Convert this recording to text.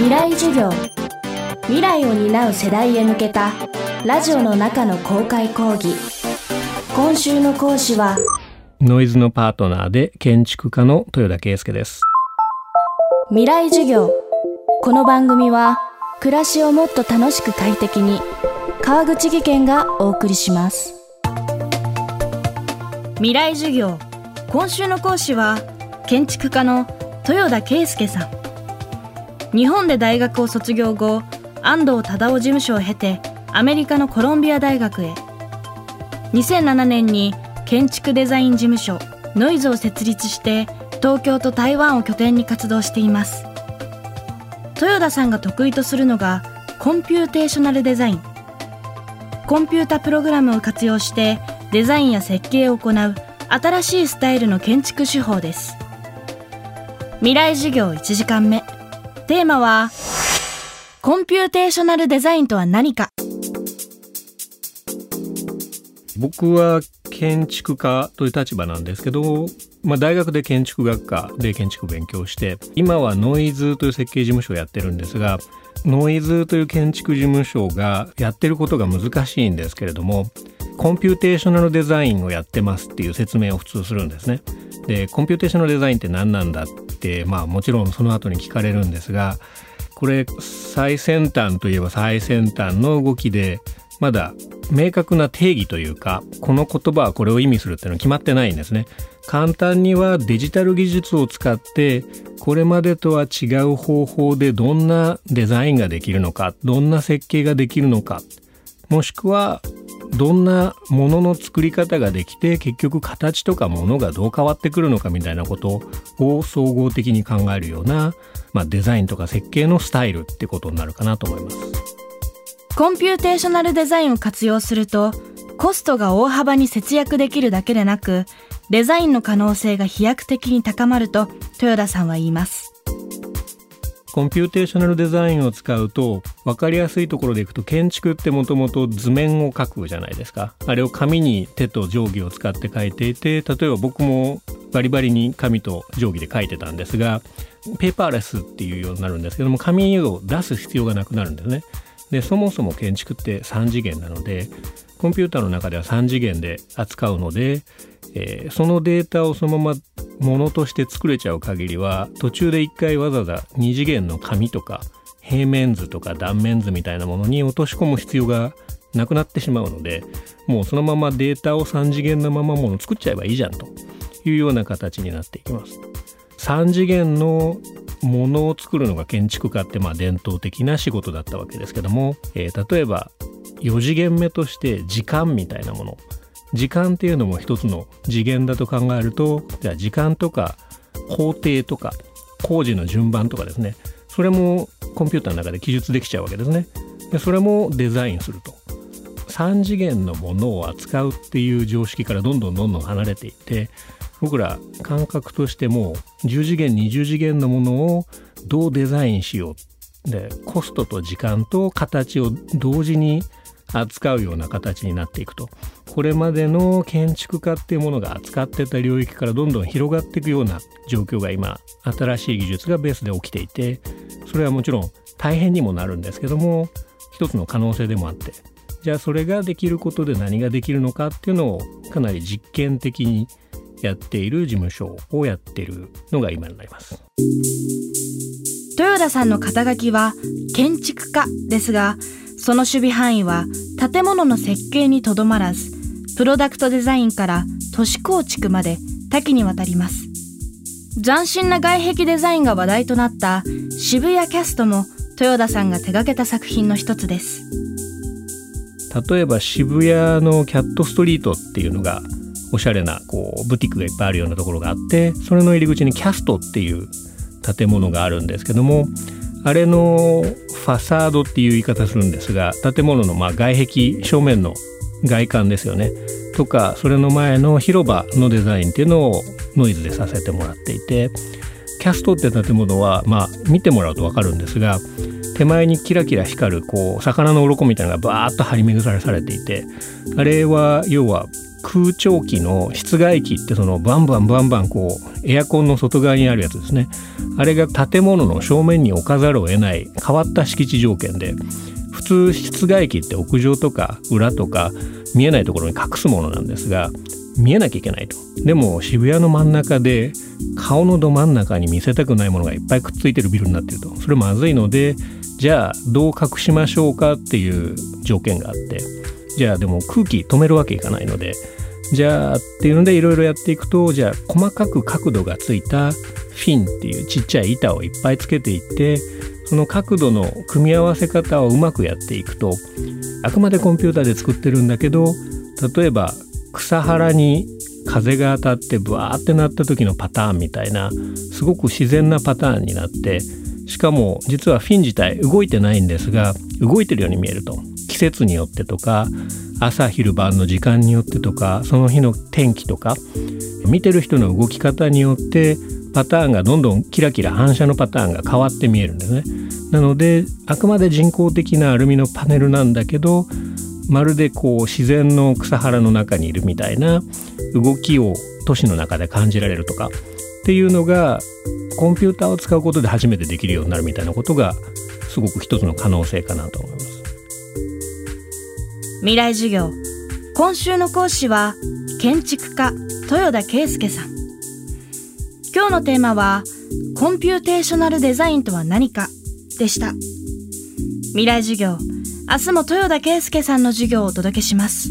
未来授業。未来を担う世代へ向けたラジオの中の公開講義。今週の講師はノイズのパートナーで建築家の豊田圭介です。未来授業。この番組は暮らしをもっと楽しく快適に川口義賢がお送りします。未来授業。今週の講師は建築家の豊田啓介さん日本で大学を卒業後安藤忠雄事務所を経てアメリカのコロンビア大学へ。2007年に建築デザイン事務所ノイズを設立して東京と台湾を拠点に活動しています。豊田さんが得意とするのがコンピューテーショナルデザイン。コンピュータプログラムを活用してデザインや設計を行う新しいスタイルの建築手法です。未来授業1時間目。テーマはコンピューテーショナルデザインとは何か僕は建築家という立場なんですけど、まあ、大学で建築学科で建築勉強して今はノイズという設計事務所をやってるんですがノイズという建築事務所がやってることが難しいんですけれどもコンピューテーショナルデザインをやってますっていう説明を普通するんですね。でコンピューテーショナルデザインって何なんだってまあもちろんその後に聞かれるんですがこれ最先端といえば最先端の動きでまだ明確な定義というかこの言葉はこれを意味するっていうのは決まってないんですね。簡単にはデジタル技術を使ってこれまでとは違う方法でどんなデザインができるのかどんな設計ができるのかもしくはどんなものの作り方ができて結局形とかものがどう変わってくるのかみたいなことを総合的に考えるような、まあ、デザインとか設計のスタイルってことになるかなと思います。コンピューテーショナルデザインを活用するとコストが大幅に節約できるだけでなくデザインの可能性が飛躍的に高まると豊田さんは言いますコンピューテーショナルデザインを使うと分かりやすいところでいくと建築ってもともと図面を描くじゃないですか。あれを紙に手と定規を使って描いていて例えば僕もバリバリに紙と定規で描いてたんですがペーパーレスっていうようになるんですけども紙を出す必要がなくなるんですね。でそもそも建築って3次元なのでコンピューターの中では3次元で扱うので、えー、そのデータをそのままものとして作れちゃう限りは途中で一回わざわざ2次元の紙とか平面図とか断面図みたいなものに落とし込む必要がなくなってしまうのでもうそのままデータを3次元のままもの作っちゃえばいいじゃんというような形になっていきます。3次元のものを作るのが建築家ってまあ伝統的な仕事だったわけですけども、えー、例えば4次元目として時間みたいなもの時間っていうのも一つの次元だと考えるとじゃあ時間とか工程とか工事の順番とかですね。それもコンピューターの中で記述できちゃうわけですね。でそれもデザインすると。3次元のものを扱うっていう常識からどんどんどんどん離れていって僕ら感覚としても10次元20次元のものをどうデザインしよう。でコストと時間と形を同時に扱うような形になっていくと。これまでの建築家っていうものが扱ってた領域からどんどん広がっていくような状況が今新しい技術がベースで起きていてそれはもちろん大変にもなるんですけども一つの可能性でもあって。じゃあそれができることで何ができるのかっていうのをかなり実験的にやっている事務所をやっているのが今になります。豊田さんの肩書きは建築家ですがその守備範囲は建物の設計にとどまらずプロダクトデザインから都市構築まで多岐にわたります。斬新な外壁デザインが話題となった渋谷キャストも豊田さんが手掛けた作品の一つです。例えば渋谷のキャットストリートっていうのがおしゃれなこうブティックがいっぱいあるようなところがあってそれの入り口にキャストっていう建物があるんですけどもあれのファサードっていう言い方するんですが建物のま外壁正面の外観ですよね。とかそれの前の広場のデザインっていうのをノイズでさせてもらっていてキャストって建物はまあ見てもらうと分かるんですが手前にキラキラ光るこう魚の鱗みたいなのがバーッと張り巡らされていてあれは要は空調機の室外機ってそのバンバンバンバンこうエアコンの外側にあるやつですね。あれが建物の正面に置かざるを得ない変わった敷地条件で普通室外機って屋上とか裏とか見えないところに隠すものなんですが見えなきゃいけないと。でも渋谷の真ん中で顔のど真ん中に見せたくないものがいっぱいくっついてるビルになってると。それまずいのでじゃあどう隠しましょうかっていう条件があって。じゃあでも空気止めるわけいかないのでじゃあっていうのでいろいろやっていくとじゃあ細かく角度がついたフィンっていうちっちゃい板をいっぱいつけていってその角度の組み合わせ方をうまくやっていくとあくまでコンピューターで作ってるんだけど例えば草原に風が当たってブワーってなった時のパターンみたいなすごく自然なパターンになってしかも実はフィン自体動いてないんですが動いてるように見えると。節によってとか朝昼晩の時間によってとかその日の天気とか見てる人の動き方によってパターンがどんどんキラキラ反射のパターンが変わって見えるんですね。なのであくまで人工的なアルミのパネルなんだけどまるでこう自然の草原の中にいるみたいな動きを都市の中で感じられるとかっていうのがコンピューターを使うことで初めてできるようになるみたいなことがすごく一つの可能性かなと思います。未来授業。今週の講師は建築家豊田啓介さん。今日のテーマはコンピューテーショナルデザインとは何かでした。未来授業明日も豊田啓介さんの授業をお届けします。